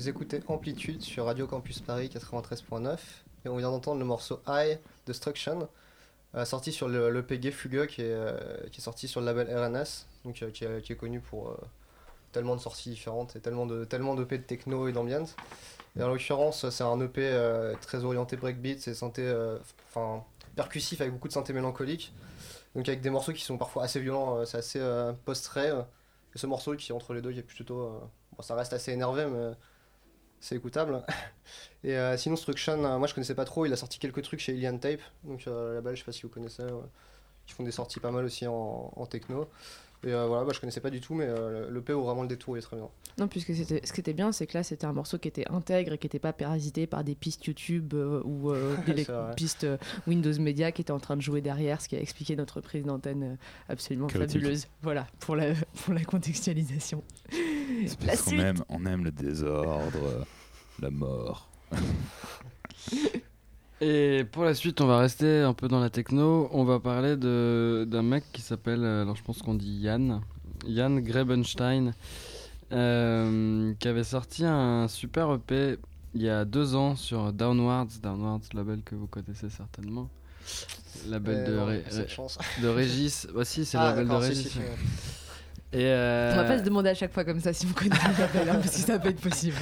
Vous écoutez Amplitude sur Radio Campus Paris 93.9 et on vient d'entendre le morceau High Destruction euh, sorti sur le l'EP Gay Fugue qui est, euh, qui est sorti sur le label RNS donc euh, qui, est, connu pour euh, tellement de sorties différentes et tellement de tellement d'EP de techno et d'ambiance. Et en l'occurrence, c'est un EP très orienté breakbeat, c'est synthé enfin percussif avec beaucoup de synthé mélancolique. Donc avec des morceaux qui sont parfois assez violents, c'est assez post-rave. Et ce morceau qui est entre les deux qui est plutôt bon, ça reste assez énervé mais c'est écoutable. Et euh, sinon Struction, euh, moi je connaissais pas trop, il a sorti quelques trucs chez Alien Tape, donc euh, là-bas je sais pas si vous connaissez, ouais. qui font des sorties pas mal aussi en techno. Et euh, voilà, bah, je connaissais pas du tout, mais euh, le P vaut vraiment le détour, il est très bien. Non, puisque c'était, ce qui était bien, c'est que là, c'était un morceau qui était intègre et qui n'était pas parasité par des pistes YouTube euh, ou euh, des pistes euh, Windows Media qui étaient en train de jouer derrière, ce qui a expliqué notre prise d'antenne absolument Chaotique. fabuleuse. Voilà, pour la, pour la contextualisation. C'est La parce qu'on suite. aime, on aime le désordre, la mort. Et pour la suite, on va rester un peu dans la techno. On va parler de- d'un mec qui s'appelle, euh, alors je pense qu'on dit Yann, Yann Grebenstein, euh, qui avait sorti un super EP il y a deux ans sur Downwards, Downwards, label que vous connaissez certainement. Label de, Mais non, Ré- cette chance. de Régis. Bah si, c'est le Ah, label de Régis. si, si, ouais. Et euh, On va pas se demander à chaque fois comme ça si on connaît le label, hein, parce que ça peut être possible.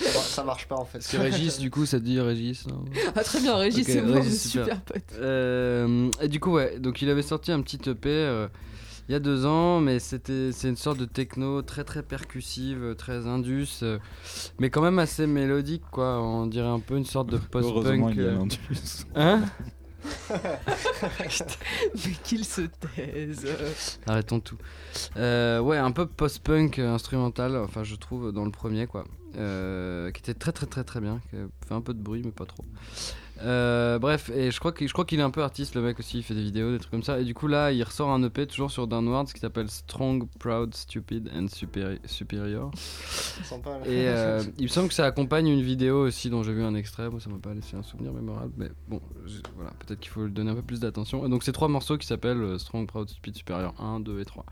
Bon, ça marche pas en fait. que Régis, du coup, ça te dit Régis non Ah, très bien, Régis, c'est bon, super. super potes. Euh, et du coup, ouais, donc il avait sorti un petit EP euh, il y a deux ans, mais c'était c'est une sorte de techno très très percussive, très indus, euh, mais quand même assez mélodique, quoi. On dirait un peu une sorte de Heureusement, post-punk. il y a l'Indus. Hein? Mais qu'il se taise. Arrêtons tout. Euh, ouais, un peu post-punk euh, instrumental, enfin je trouve dans le premier quoi, Euh, qui était très très très très bien, qui fait un peu de bruit mais pas trop. Euh, bref, et je crois qu'il est un peu artiste le mec aussi, il fait des vidéos, des trucs comme ça. Et du coup là, il ressort un EP toujours sur Downwards qui s'appelle Strong, Proud, Stupid and Superi- Superior. Sympa. Et euh, il me semble que ça accompagne une vidéo aussi dont j'ai vu un extrait. Moi, ça m'a pas laissé un souvenir mémorable, mais bon, je- voilà, peut-être qu'il faut lui donner un peu plus d'attention. Et donc, c'est trois morceaux qui s'appellent euh, Strong, Proud, Stupid, Superior 1, 2 et 3.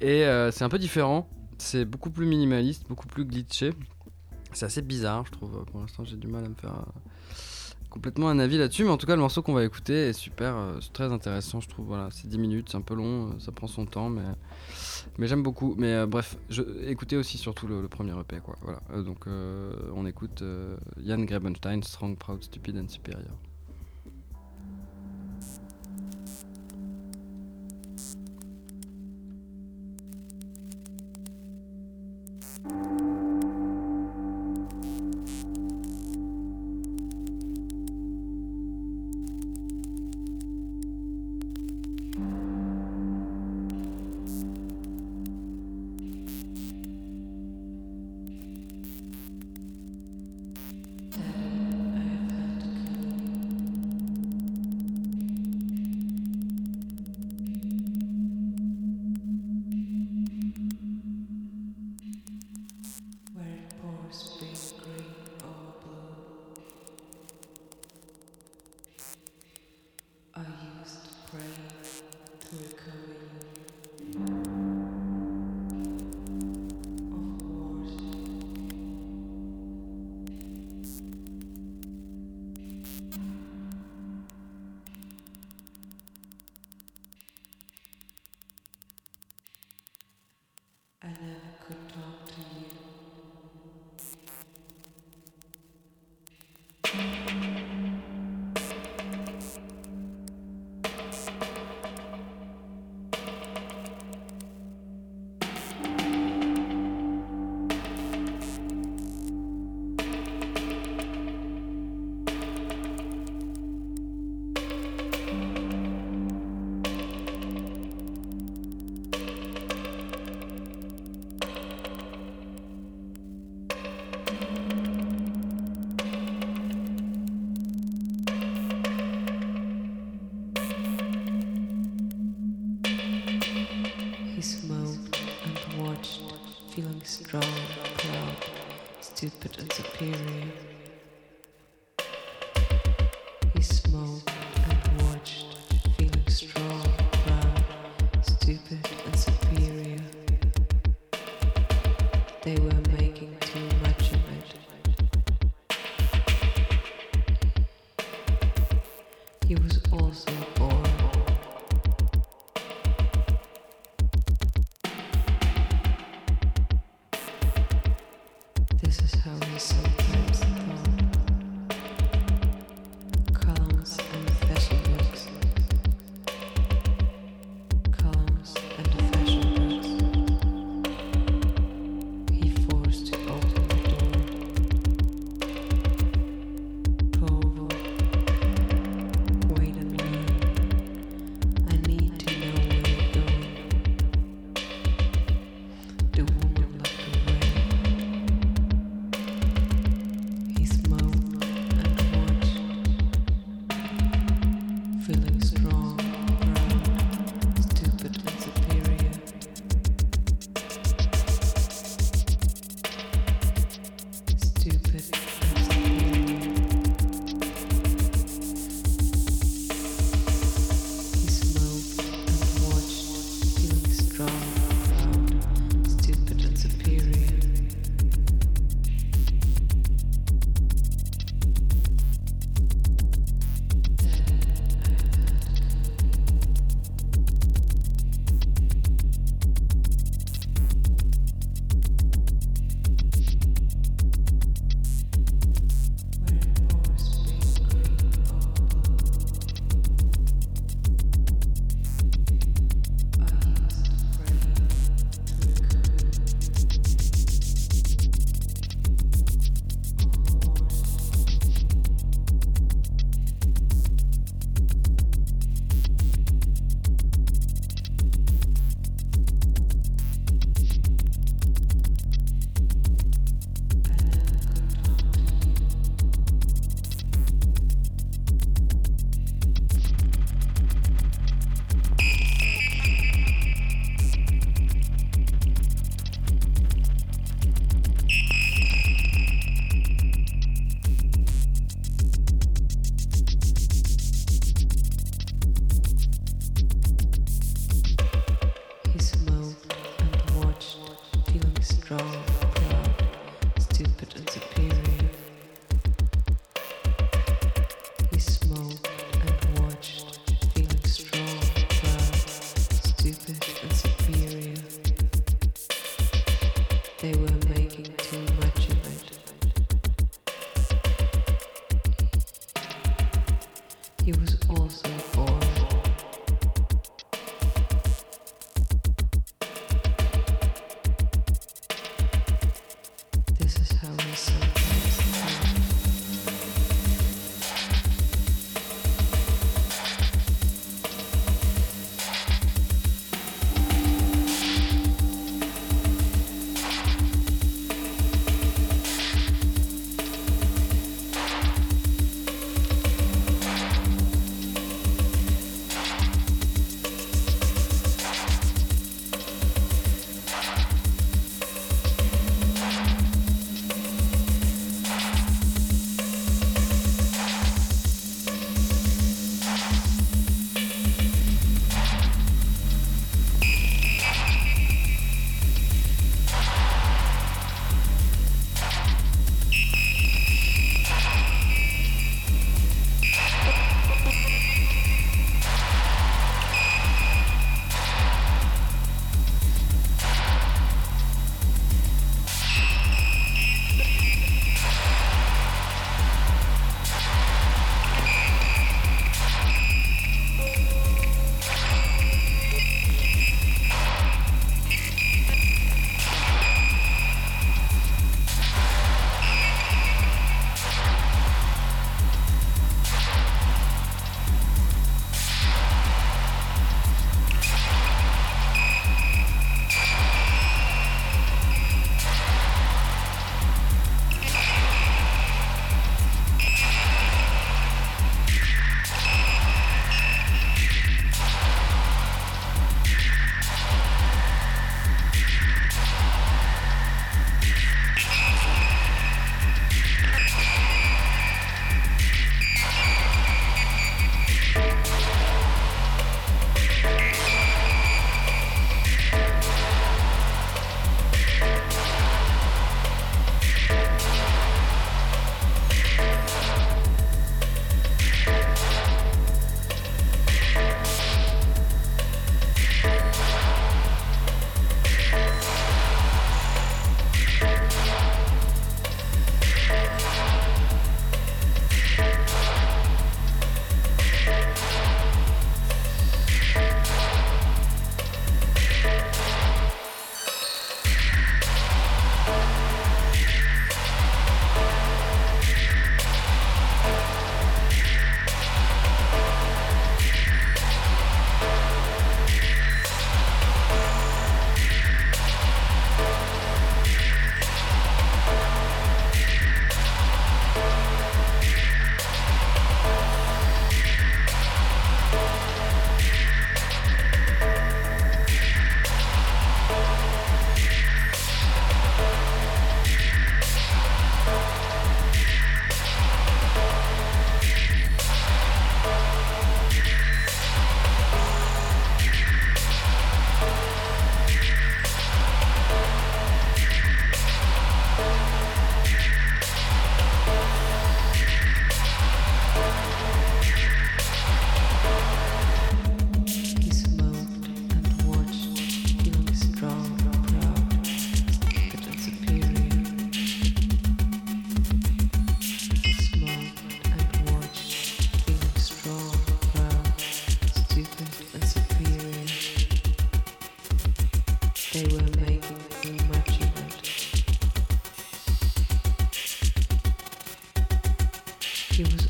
Et euh, c'est un peu différent. C'est beaucoup plus minimaliste, beaucoup plus glitché. C'est assez bizarre, je trouve. Pour l'instant, j'ai du mal à me faire complètement un avis là-dessus. Mais en tout cas, le morceau qu'on va écouter est super, euh, c'est très intéressant, je trouve. Voilà, c'est 10 minutes, c'est un peu long, euh, ça prend son temps, mais. Mais j'aime beaucoup. Mais euh, bref, je, écoutez aussi surtout le, premier EP. Quoi. Voilà. Donc on écoute Jan Grebenstein, Strong, Proud, Stupid and Superior. Stupid and superior. refuse.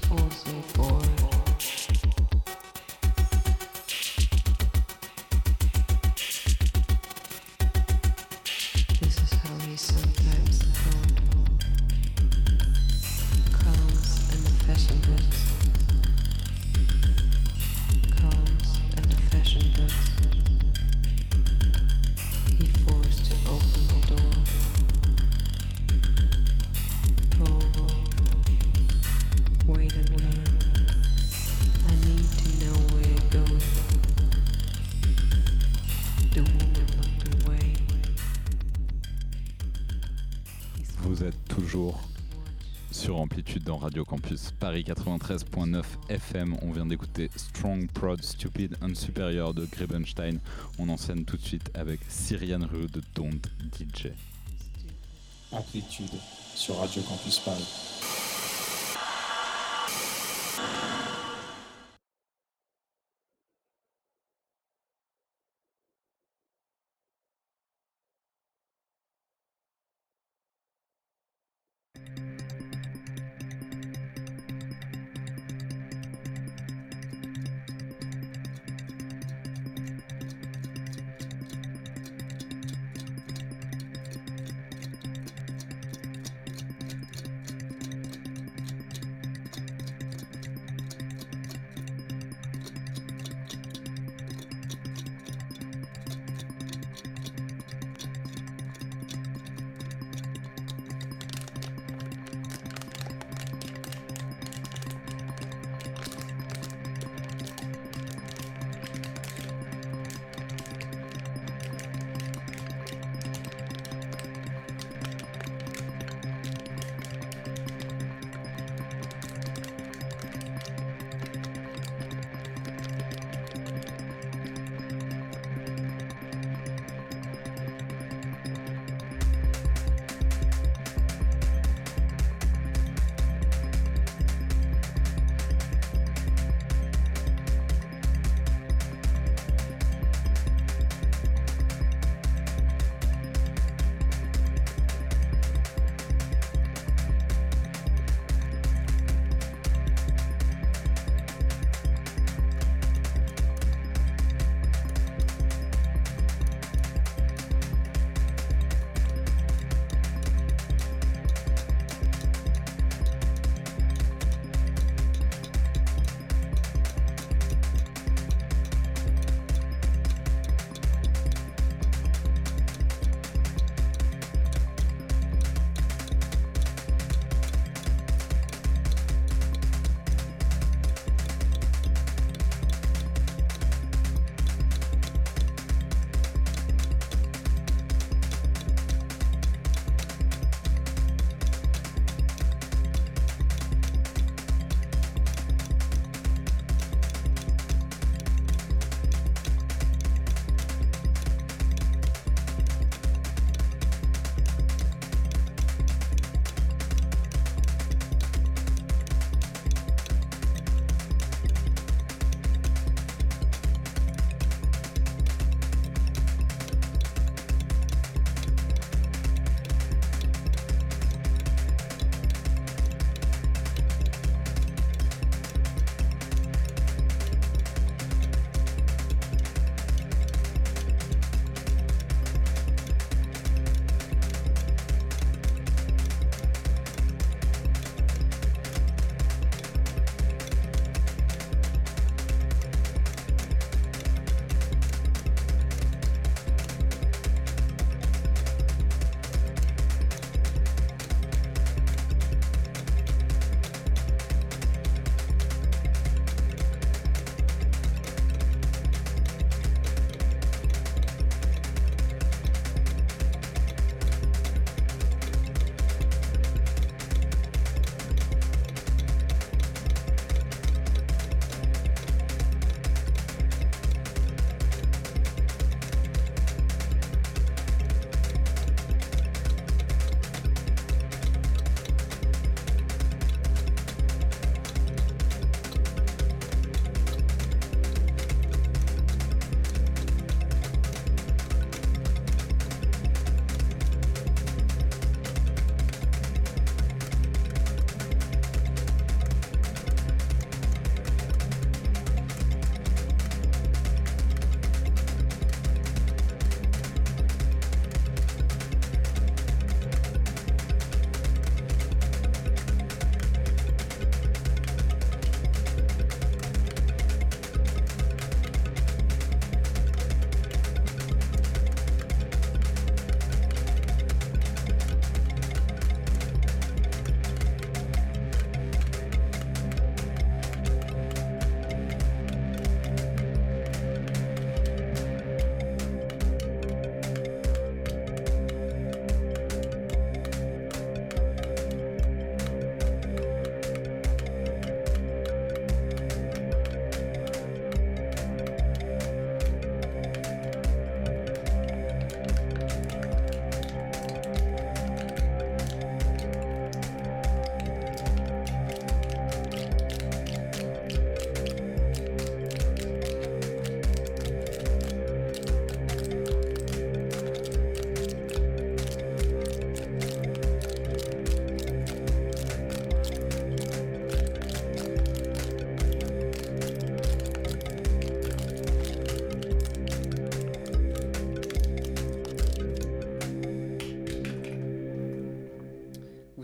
93.9 FM. On vient d'écouter Strong, Proud, Stupid and Superior de Grebenstein. On enseigne tout de suite avec Syrian Rue de Don't DJ. Amplitude sur Radio Campus Paris.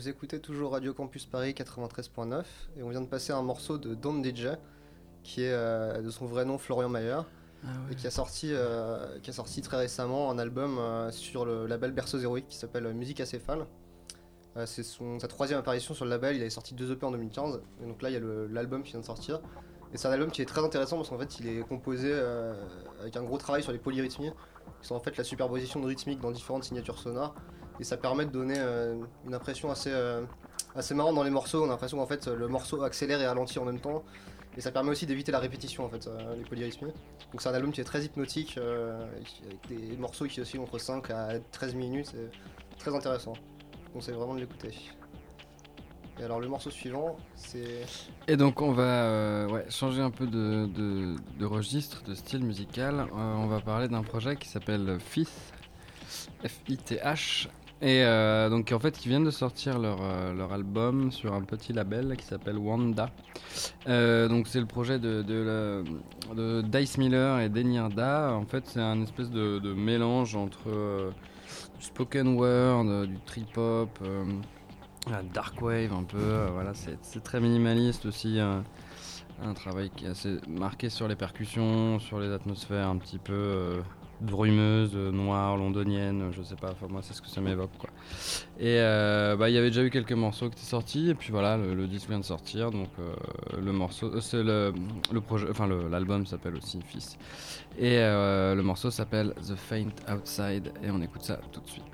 Écoutez toujours Radio Campus Paris 93.9 et on vient de passer un morceau de Don DJ qui est euh, de son vrai nom Florian Mayer Ah et qui a sorti, euh, qui a sorti très récemment un album euh, sur le label Berceuse Héroïque qui s'appelle Musique Acéphale. C'est son- sa troisième apparition sur le label, il avait sorti deux EP en 2015 et donc là il y a l'album qui vient de sortir. Et c'est un album qui est très intéressant parce qu'en fait il est composé avec un gros travail sur les polyrythmies qui sont en fait la superposition de rythmiques dans différentes signatures sonores et ça permet de donner euh, une impression assez, euh, assez marrante dans les morceaux. On a l'impression qu'en fait le morceau accélère et ralentit en même temps et ça permet aussi d'éviter la répétition en fait, euh, les polyrythmies. Donc c'est un album qui est très hypnotique avec des morceaux qui oscillent entre 5 à 13 minutes, c'est très intéressant. Je conseille vraiment de l'écouter. Et alors le morceau suivant, c'est Et donc on va changer un peu de, de- registre, de style musical. On va parler d'un projet qui s'appelle Fith, F-I-T-H. Et euh, donc en fait ils viennent de sortir leur, euh, leur album sur un petit label qui s'appelle Wanda. Euh, donc c'est le projet de, de, la- de Dice Miller et Denirda. En fait c'est un espèce de, de mélange entre du spoken word, du trip hop. dark wave un peu, voilà, c'est très minimaliste aussi. un travail qui est assez marqué sur les percussions, sur les atmosphères un petit peu euh, brumeuses, euh, noires, londoniennes, je sais pas, enfin moi c'est ce que ça m'évoque quoi. Et euh, bah, il y avait déjà eu quelques morceaux qui étaient sortis, et puis voilà, le, disque vient de sortir, donc euh, le morceau, euh, c'est le, le projet, enfin l'album s'appelle aussi Fils. Et euh, le morceau s'appelle The Faint Outside, et on écoute ça tout de suite.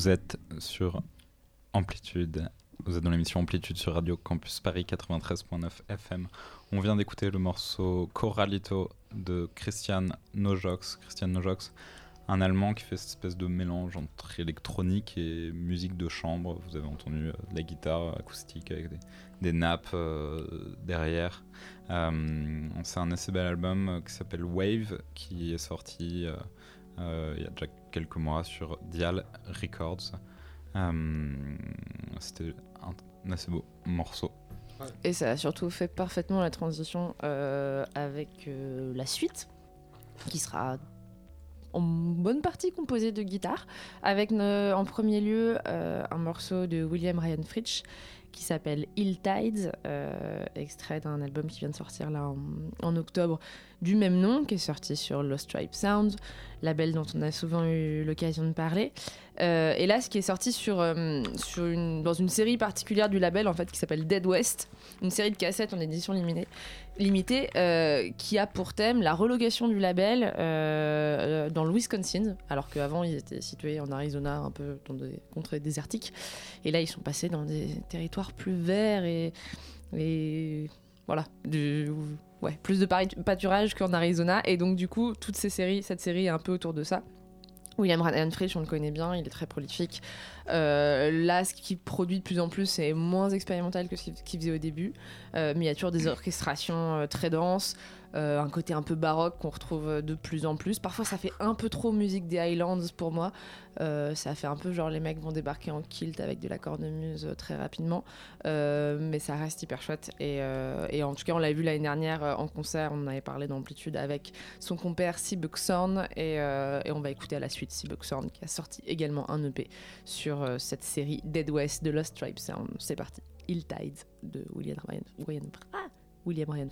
Vous êtes sur Amplitude. Vous êtes dans l'émission Amplitude sur Radio Campus Paris 93.9 FM. On vient d'écouter le morceau Coralito de Christian Nojox. Christian Nojox, un Allemand qui fait cette espèce de mélange entre électronique et musique de chambre. Vous avez entendu euh, la guitare acoustique avec des, des nappes euh, derrière. Euh, c'est un assez bel album qui s'appelle Wave qui est sorti il y a déjà quelques mois sur Dial Records. Euh, C'était un, assez beau morceau. Et ça a surtout fait parfaitement la transition euh, avec euh, la suite, qui sera en bonne partie composée de guitare, avec ne- en premier lieu euh, un morceau de William Ryan Fritsch qui s'appelle Hilltides, euh, extrait d'un album qui vient de sortir là en, en octobre du même nom, qui est sorti sur Lost Tribe Sound, label dont on a souvent eu l'occasion de parler. Euh, et là, ce qui est sorti sur, euh, dans une série particulière du label en fait, qui s'appelle Dead West, une série de cassettes en édition limitée, limitée euh, qui a pour thème la relocation du label dans le Wisconsin, alors qu'avant ils étaient situés en Arizona, un peu dans des contrées désertiques. Et là, ils sont passés dans des territoires plus verts et, voilà, ouais, plus de pâturage qu'en Arizona. Et donc, du coup, toutes ces séries, cette série est un peu autour de ça. William Ryan on le connaît bien, il est très prolifique. Euh, là, ce qu'il produit de plus en plus, c'est moins expérimental que ce qu'il faisait au début. Euh, mais il y a toujours des orchestrations euh, très denses, un côté un peu baroque qu'on retrouve de plus en plus. Parfois, ça fait un peu trop musique des Highlands pour moi. Euh, ça fait un peu genre les mecs vont débarquer en kilt avec de la cornemuse euh, très rapidement. Euh, mais ça reste hyper chouette. Et, euh, en tout cas, on l'a vu l'année dernière euh, en concert, on avait parlé d'amplitude avec son compère Seabuckthorn. Et, euh, et on va écouter à la suite Seabuckthorn qui a sorti également un EP sur euh, cette série Dead West de Lost Tribe. C'est parti. Hilltide de William Ryan, ah, William.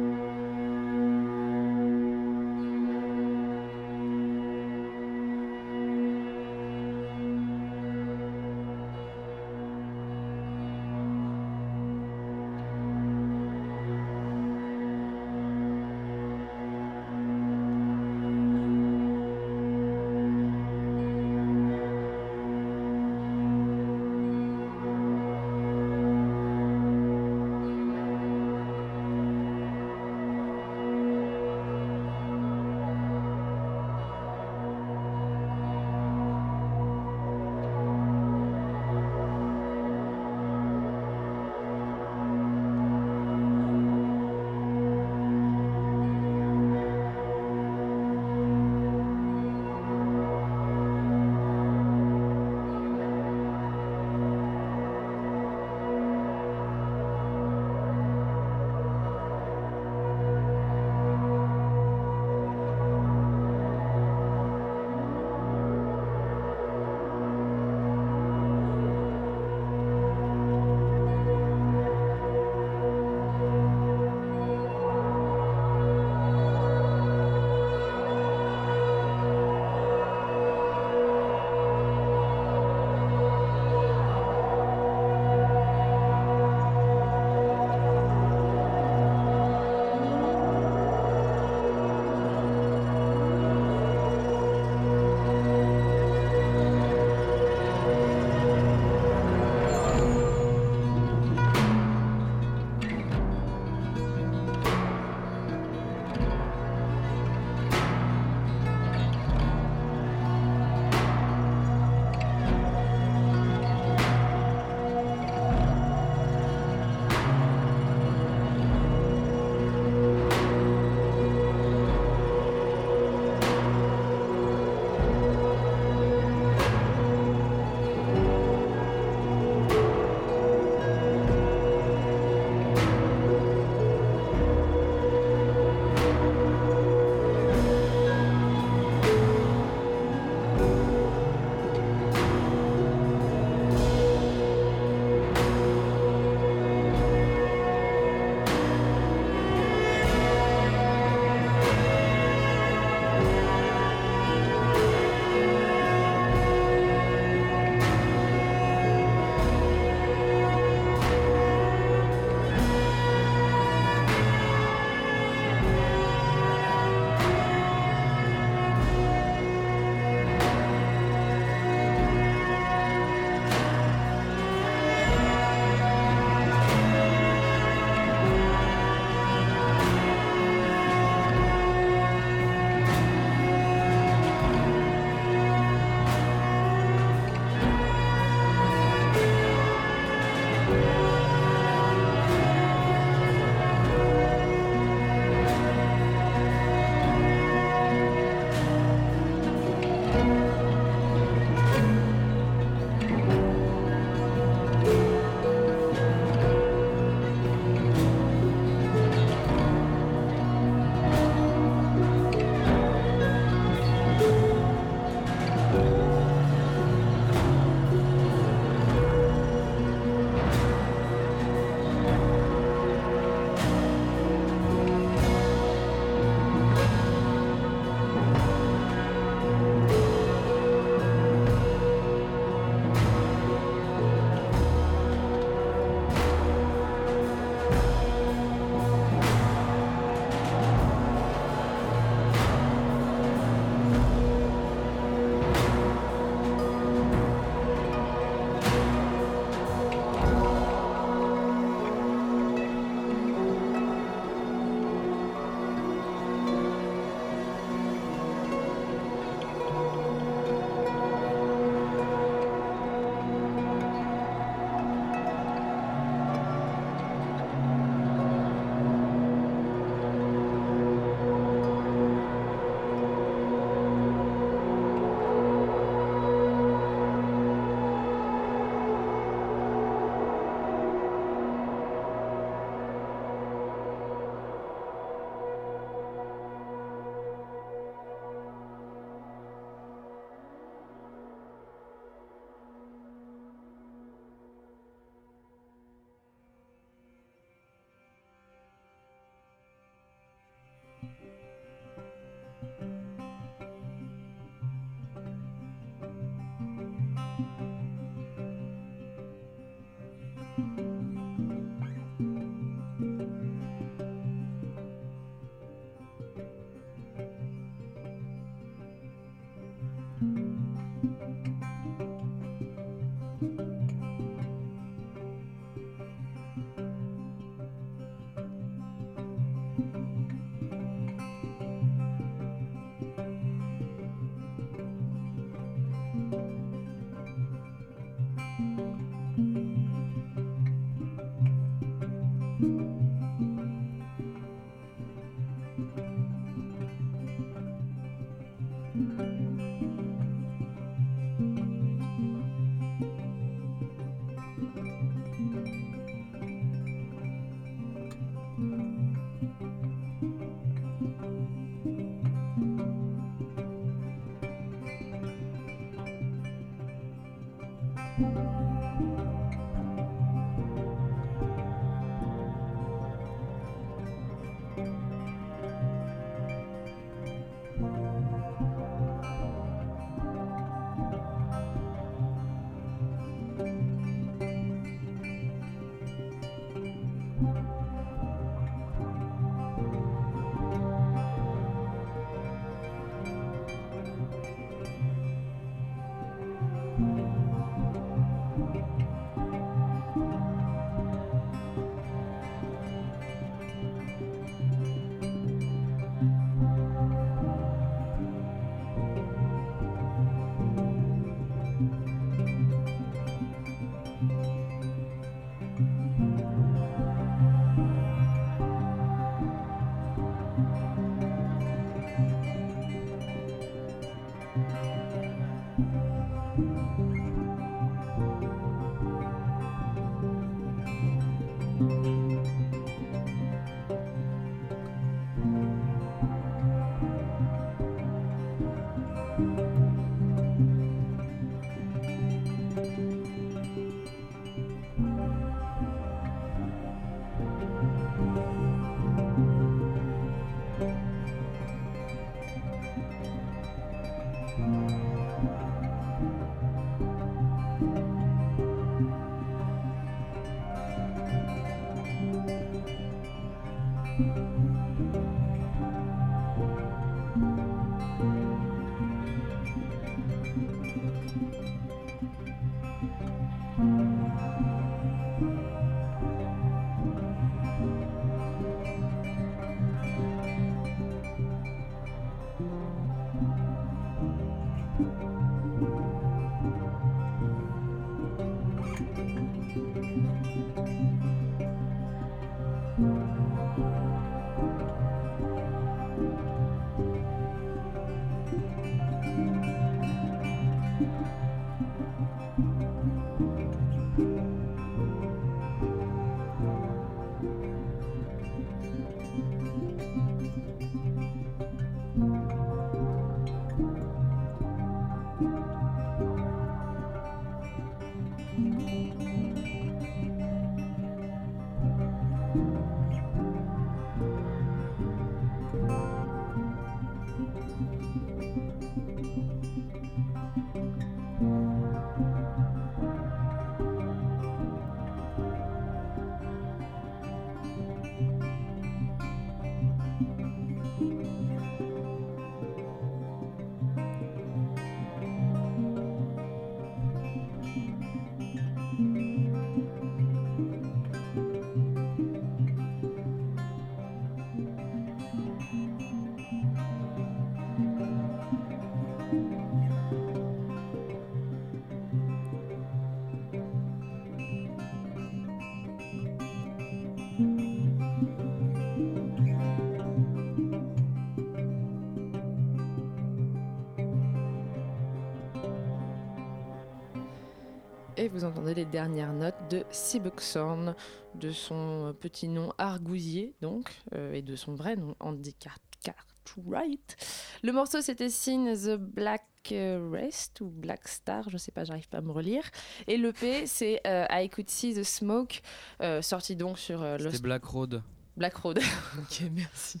Entendez les dernières notes de Seabuxorn, de son petit nom Argousier donc, euh, et de son vrai nom Andy Car- Cartwright. Le morceau c'était Seen the Black euh, Rest ou Black Star, je sais pas, j'arrive pas à me relire. Et l'EP c'est euh, I Could See the Smoke, euh, sorti donc sur euh, Lost Black Road. Black Road. ok, merci.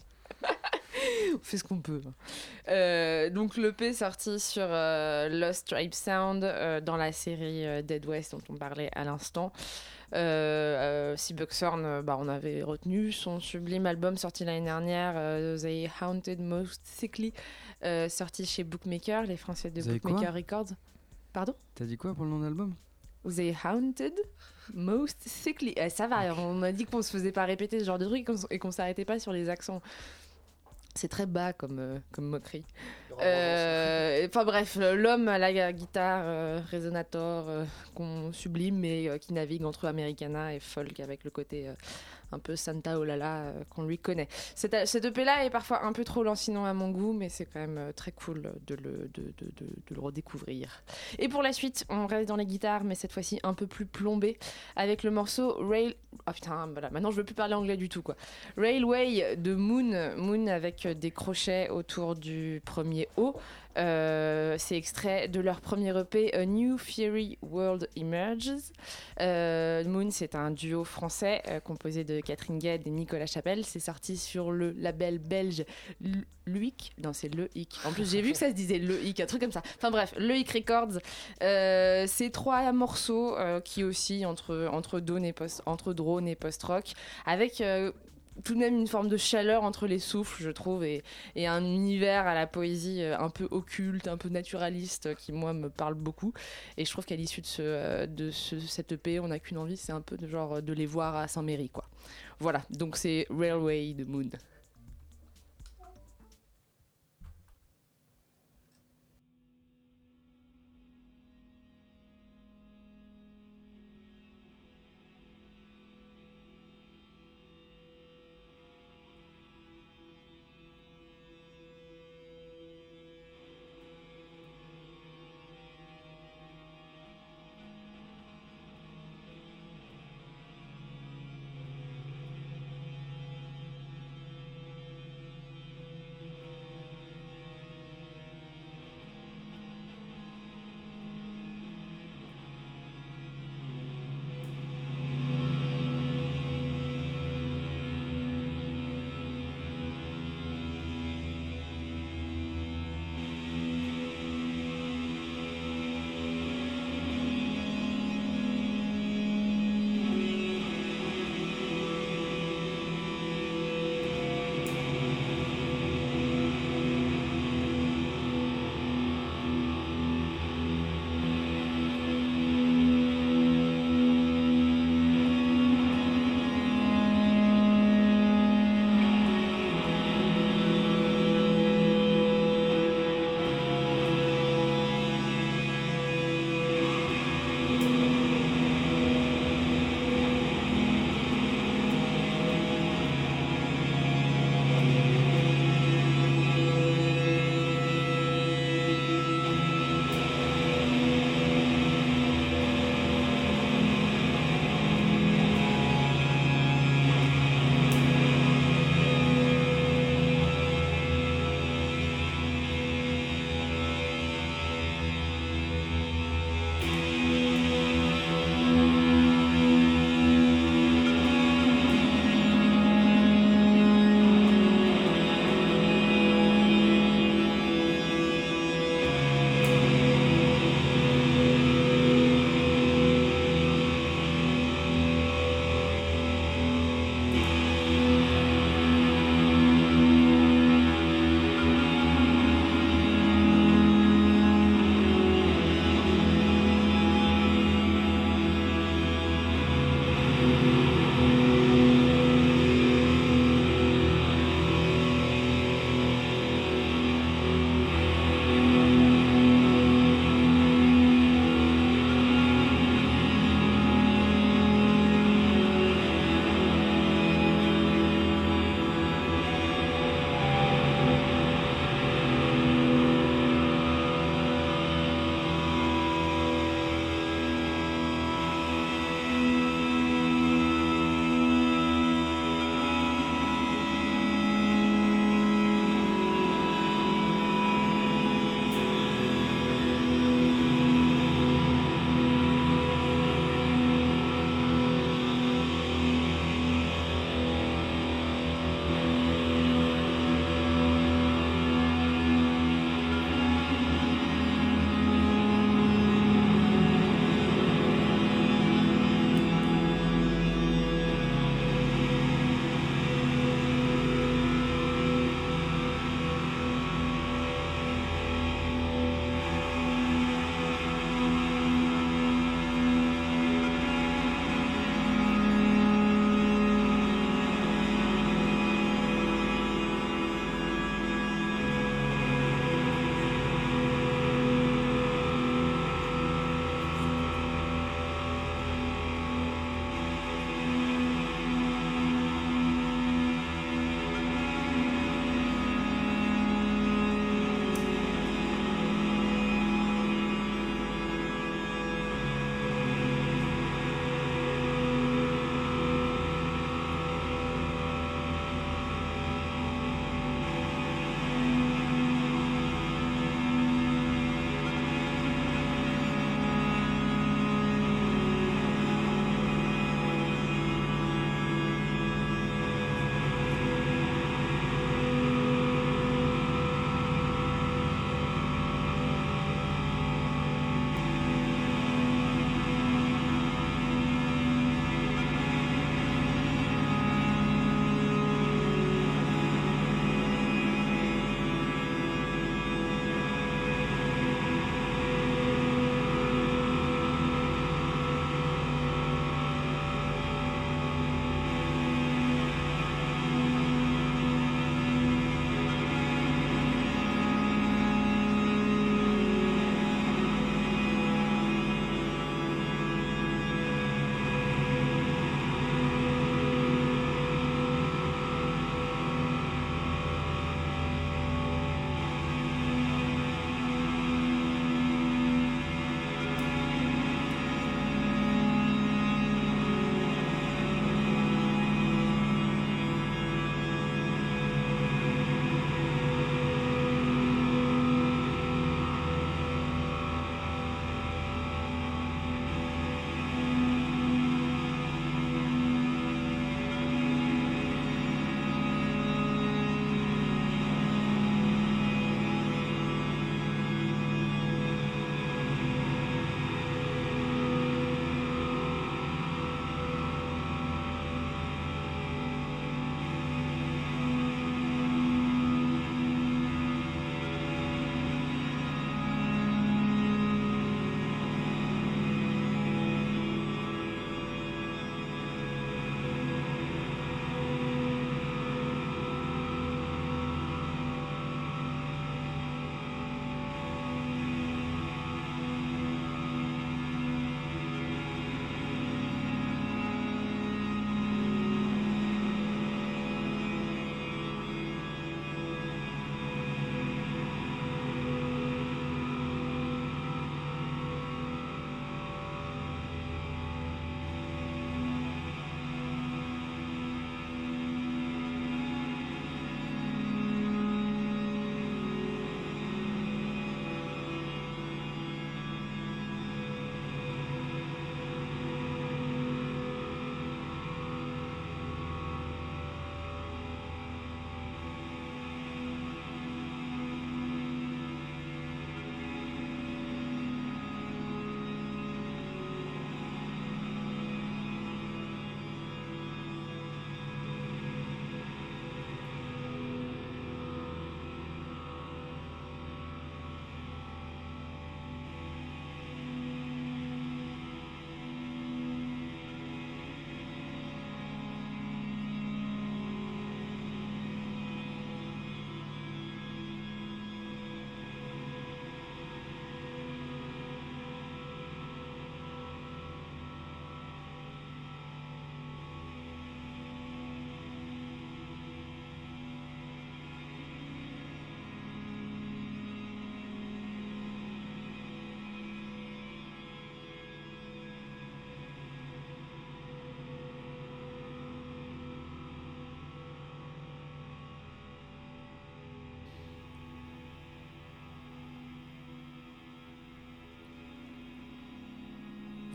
On fait ce qu'on peut. Euh, donc l'EP sorti sur euh, Lost Tribe Sound euh, dans la série euh, Dead West dont on parlait à l'instant. Seabuxorn, euh, bah, on avait retenu son sublime album sorti l'année dernière, euh, The Haunted Most Sickly, sorti chez Bookmaker, les Français de Vous Bookmaker Records. Pardon T'as dit quoi pour le nom d'album The Haunted Most Sickly. Eh, ça va, on a dit qu'on se faisait pas répéter ce genre de truc et qu'on- et qu'on s'arrêtait pas sur les accents. C'est très bas comme, euh, comme moquerie. Euh, Enfin bref, l'homme à la guitare euh, résonator euh, qu'on sublime mais qui navigue entre Americana et folk avec le côté un peu Santa Olala euh, qu'on lui connaît. Cette, cette EP là est parfois un peu trop lancinant à mon goût mais c'est quand même euh, très cool de le redécouvrir. Et pour la suite, on reste dans les guitares mais cette fois-ci un peu plus plombé avec le morceau Rail... Ah putain, voilà, maintenant je veux plus parler anglais du tout quoi. Railway de Moon, Moon avec des crochets autour du premier O. Euh, c'est extrait de leur premier EP A New Fury World Emerges. Euh, Moon, c'est un duo français euh, composé de Catherine Gued et Nicolas Chapelle. C'est sorti sur le label belge Luic. Non, c'est Le Hic. En plus, j'ai vu que ça se disait Le Hic, un truc comme ça. Enfin bref, Le Hic Records. C'est trois morceaux qui oscillent entre, entre, post, entre drone et post-rock avec. Tout de même une forme de chaleur entre les souffles, je trouve, et, et un univers à la poésie euh, un peu occulte, un peu naturaliste, euh, qui moi me parle beaucoup. Et je trouve qu'à l'issue de, ce, euh, de ce, cette EP, on n'a qu'une envie, c'est un peu de genre de les voir à Saint-Méry, quoi. Voilà, donc c'est Railway de Moon.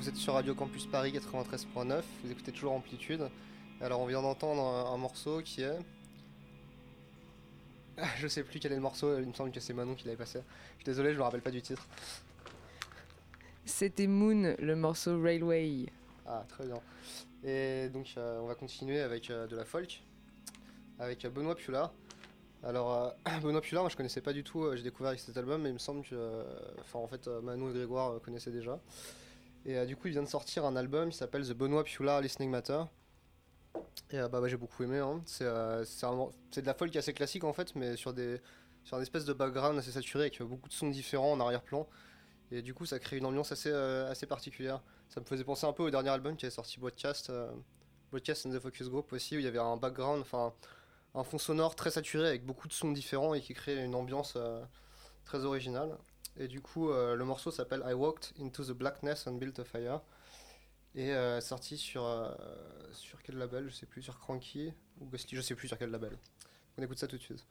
Vous êtes sur Radio Campus Paris 93.9, vous écoutez toujours Amplitude. Alors on vient d'entendre un, un morceau qui est... Ah, je sais plus quel est le morceau, il me semble que c'est Manon qui l'avait passé. Je suis désolé, je me rappelle pas du titre. C'était Moon, le morceau Railway. Ah, très bien. Et donc, euh, on va continuer avec euh, de la folk, avec euh, Benoît Pioula. Alors, euh, Benoît Pioula, moi je connaissais pas du tout, euh, j'ai découvert avec cet album, mais il me semble que. euh, Enfin, en fait, Manu et Grégoire connaissaient déjà. Et euh, du coup, il vient de sortir un album qui s'appelle The Benoît Pioula Listening Matter. Et euh, bah, j'ai beaucoup aimé. hein. C'est euh, c'est un- de la folk assez classique en fait, mais sur des sur une espèce de background assez saturé avec beaucoup de sons différents en arrière-plan. Et du coup, ça crée une ambiance assez, assez particulière. Ça me faisait penser un peu au dernier album qui est sorti Broadcast, Broadcast and the Focus Group aussi, où il y avait un background, enfin un fond sonore très saturé avec beaucoup de sons différents et qui crée une ambiance très originale. Et du coup, euh, le morceau s'appelle I Walked into the Blackness and Built a Fire. Et euh, sorti sur, euh, sur quel label? Je sais plus, sur Cranky ou Ghostly, je sais plus sur quel label. On écoute ça tout de suite.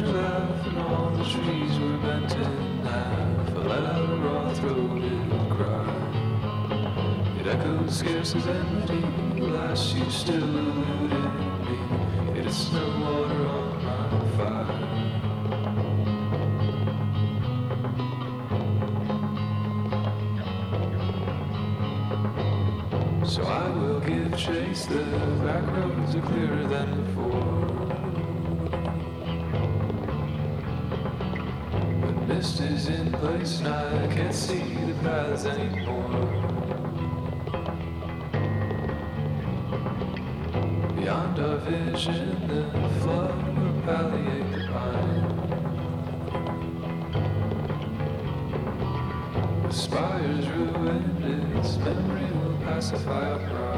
Your laugh, and all the trees were bent in half. A raw-throated cry. It echoed scarce as empty, Last you still eluded me. It is snow water on my fire. So I will give chase. The back roads are clearer than is in place and I can't see the paths anymore. Beyond our vision, the flood will palliate the pine. The spire's ruined, its memory will pacify our pride.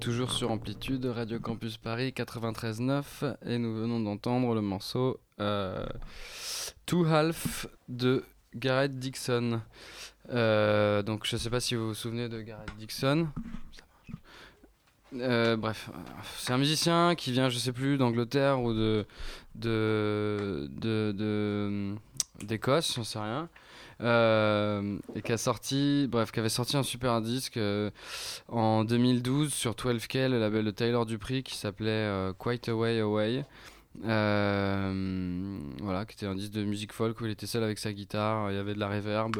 Toujours sur Amplitude, Radio Campus Paris 93.9 et nous venons d'entendre le morceau euh, Two Half de Garrett Dixon. Euh, donc je sais pas si vous vous souvenez de Garrett Dixon. Euh, bref, c'est un musicien qui vient, je sais plus, d'Angleterre ou de de- de- d'Écosse, j'en sais rien. Euh, et qui a sorti, bref, qui avait sorti un super disque euh, en 2012 sur 12K, le label de Taylor Dupri, qui s'appelait euh, Quite Away Away. Voilà, qui était un disque de musique folk où il était seul avec sa guitare, il y avait de la reverb,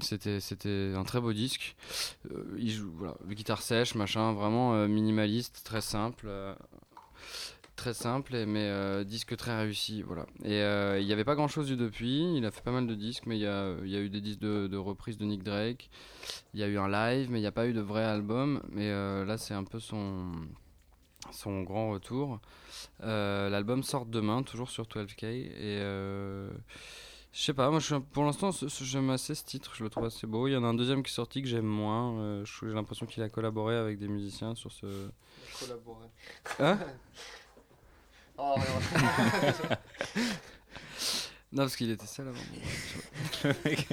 c'était c'était un très beau disque. Il joue, voilà, guitare sèche, machin, vraiment minimaliste, très simple. Très simple, mais euh, disque très réussi. Voilà. Et euh, il n'y avait pas grand chose depuis. Il a fait pas mal de disques, mais il y a, il y a eu des disques de, de reprise de Nick Drake. Il y a eu un live, mais il n'y a pas eu de vrai album. Mais euh, là, c'est un peu son, son grand retour. L'album sort demain, toujours sur 12K. Et. je sais pas, moi je pour l'instant j'aime assez ce titre, je le trouve assez beau. Il y en a un deuxième qui est sorti que j'aime moins. euh, J'ai l'impression qu'il a collaboré avec des musiciens sur ce. Collaborer. Hein? Oh, non. Parce qu'il était seul avant. le, mec,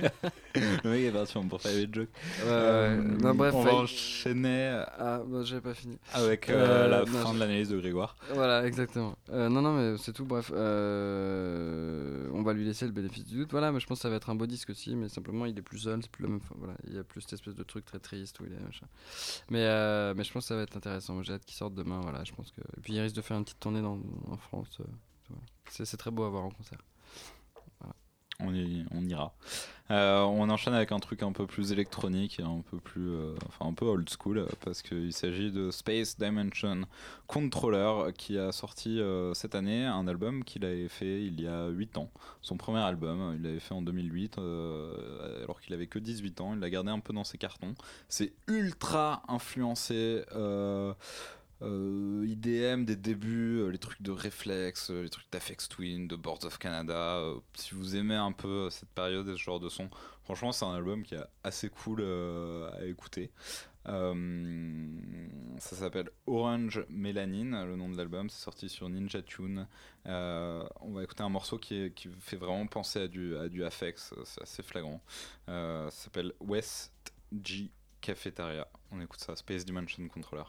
le mec est parti en pour faire des jokes. Ouais, ouais. Non, bref, on va enchaîner Ah, bah, j'avais pas fini. avec euh, Euh, la non, fin de l'analyse de Grégoire. Voilà, exactement. Euh, non, non, mais c'est tout. Bref, euh, on va lui laisser le bénéfice du doute. Voilà, mais je pense que ça va être un beau disque aussi, mais simplement il est plus seul, c'est plus la même. enfin, voilà, il y a plus cette espèce de truc très triste où il est machin. Mais, euh, mais je pense que ça va être intéressant. J'ai hâte qu'il sorte demain. Voilà, je pense que. Et puis il risque de faire une petite tournée dans, en France. euh, voilà. c'est très beau à voir en concert. On, y- ira. Euh, on enchaîne avec un truc un peu plus électronique et un peu plus, euh, enfin un peu old school euh, parce qu'il s'agit de Space Dimension Controller qui a sorti cette année un album qu'il avait fait il y a 8 ans. Son premier album, il l'avait fait en 2008 euh, alors qu'il avait que 18 ans. Il l'a gardé un peu dans ses cartons. C'est ultra influencé. Euh, IDM des débuts, euh, les trucs de Reflex, euh, les trucs d'Afex Twin, de Boards of Canada. si vous aimez un peu cette période et ce genre de son, franchement, c'est un album qui est assez cool à écouter. Ça s'appelle Orange Mélanine, le nom de l'album. C'est sorti sur Ninja Tune. On va écouter un morceau qui, fait vraiment penser à du, à du Afex. C'est assez flagrant. Ça s'appelle West G Cafetaria. On écoute ça, Space Dimension Controller.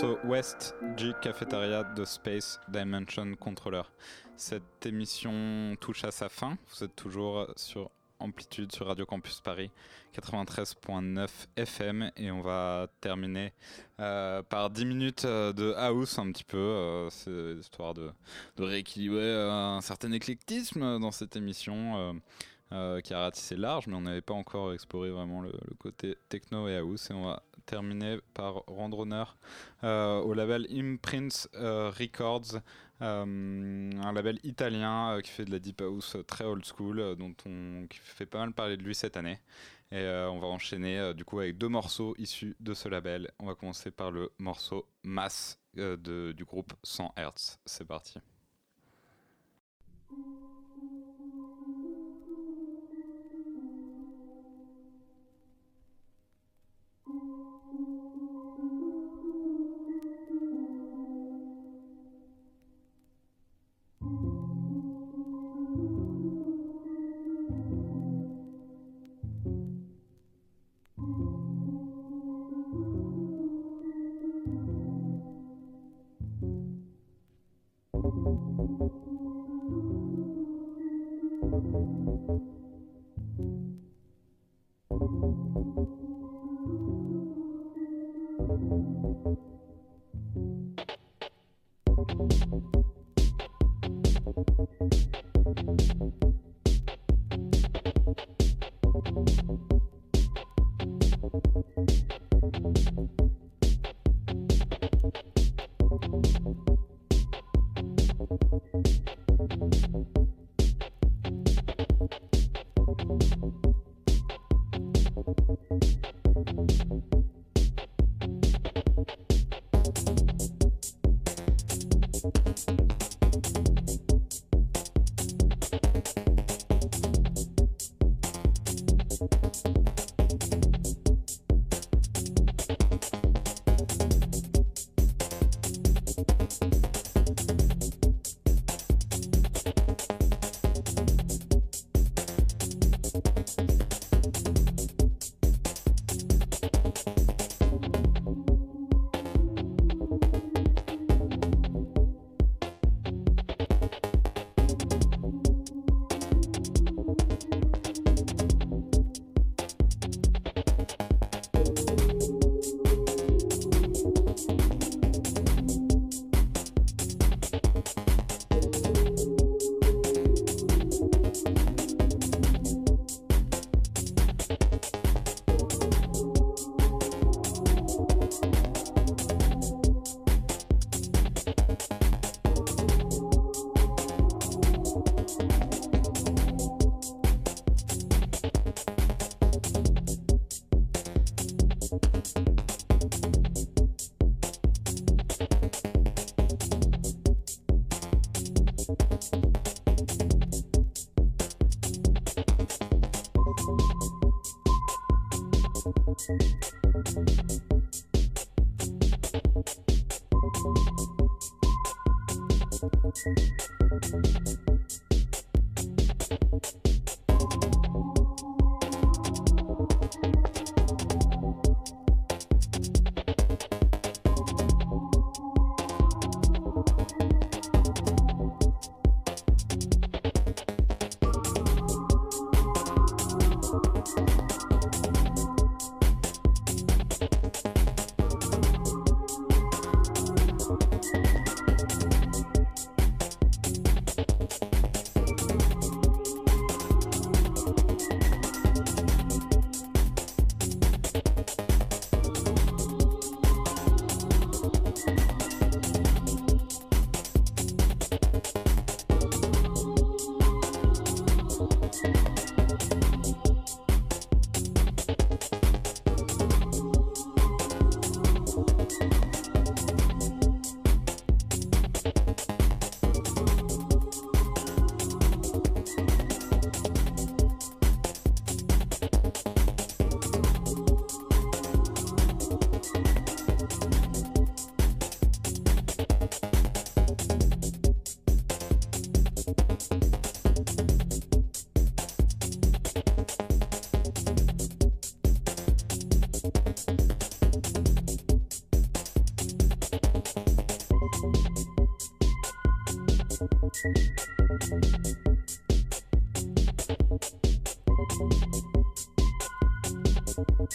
Morceau West G Cafeteria de Space Dimension Controller. Cette émission touche à sa fin. Vous êtes toujours sur Amplitude sur Radio Campus Paris 93.9 FM et on va terminer euh, par 10 minutes euh, de house un petit peu. euh, C'est histoire de, rééquilibrer un certain éclectisme dans cette émission. qui a ratissé large, mais on n'avait pas encore exploré vraiment le, le côté techno et house. Et on va terminer par rendre honneur euh, au label Imprints euh, Records, euh, un label italien qui fait de la deep house très old school, dont on qui fait pas mal parler de lui cette année. Et on va enchaîner du coup avec deux morceaux issus de ce label. On va commencer par le morceau Mass de, du groupe 100 Hz. C'est parti.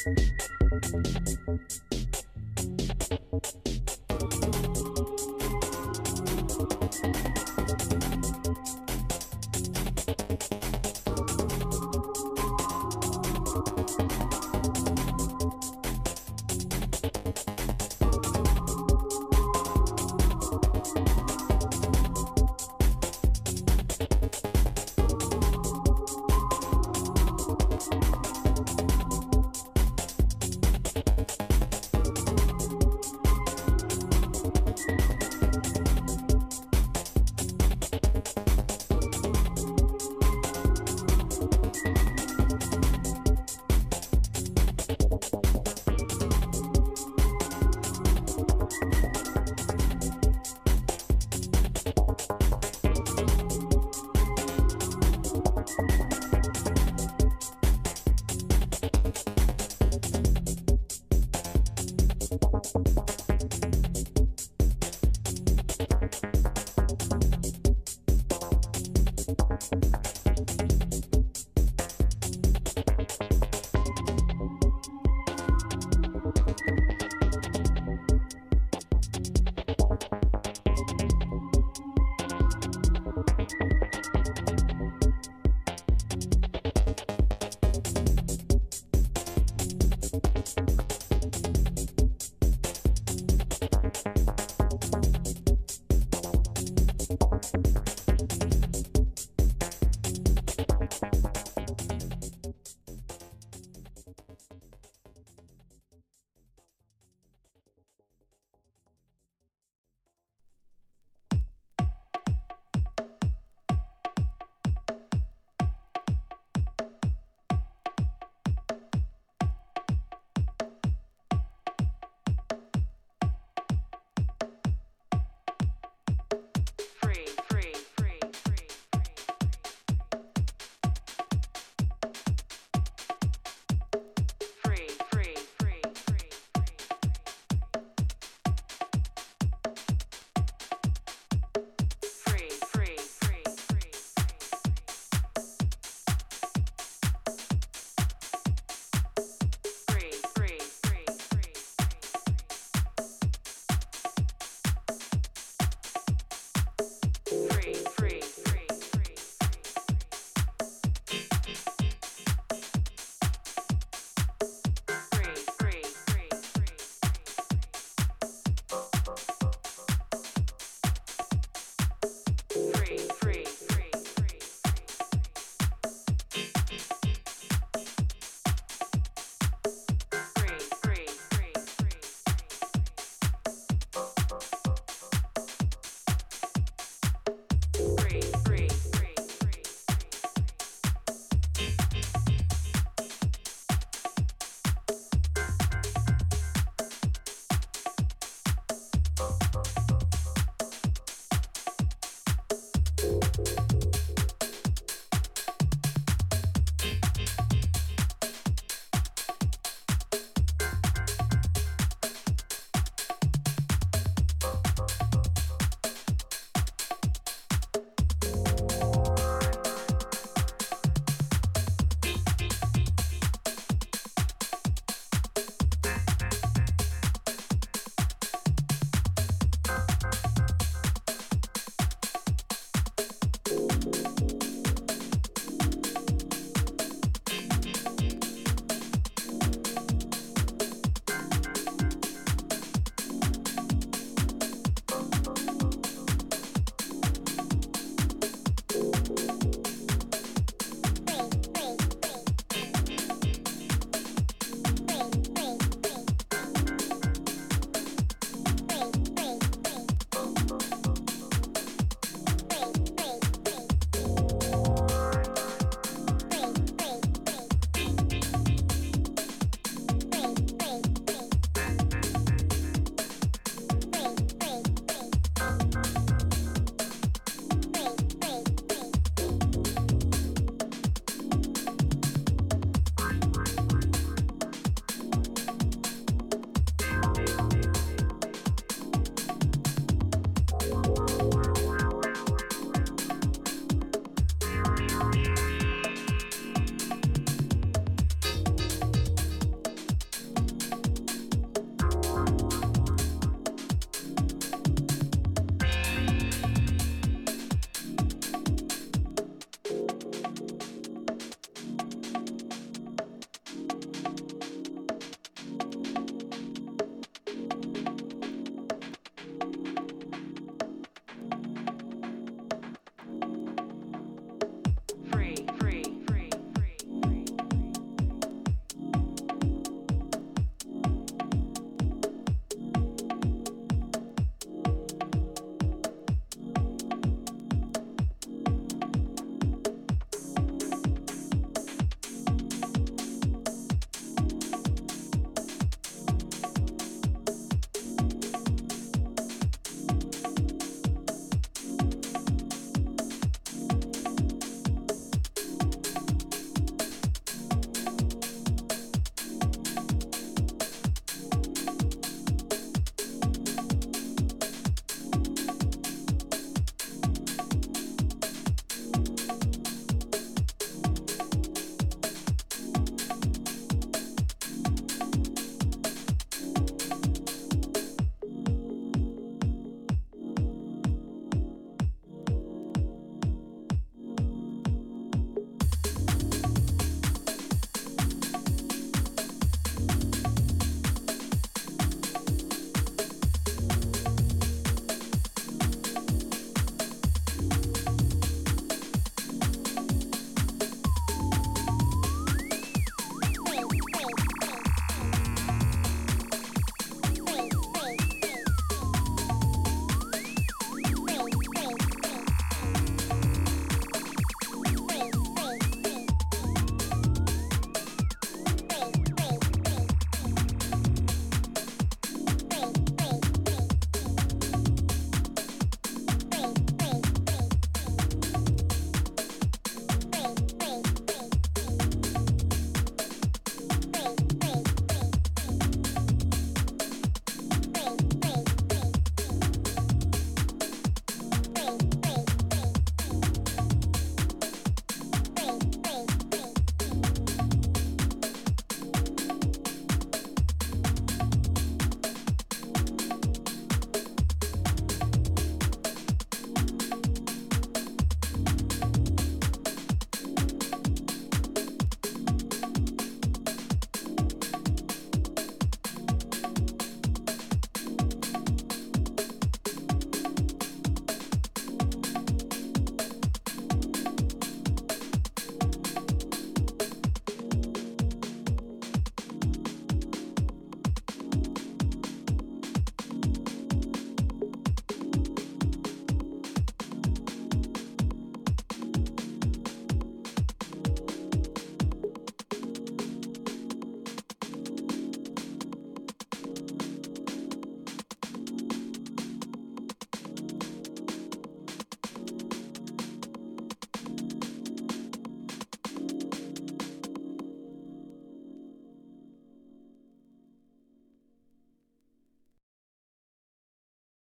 Thanks.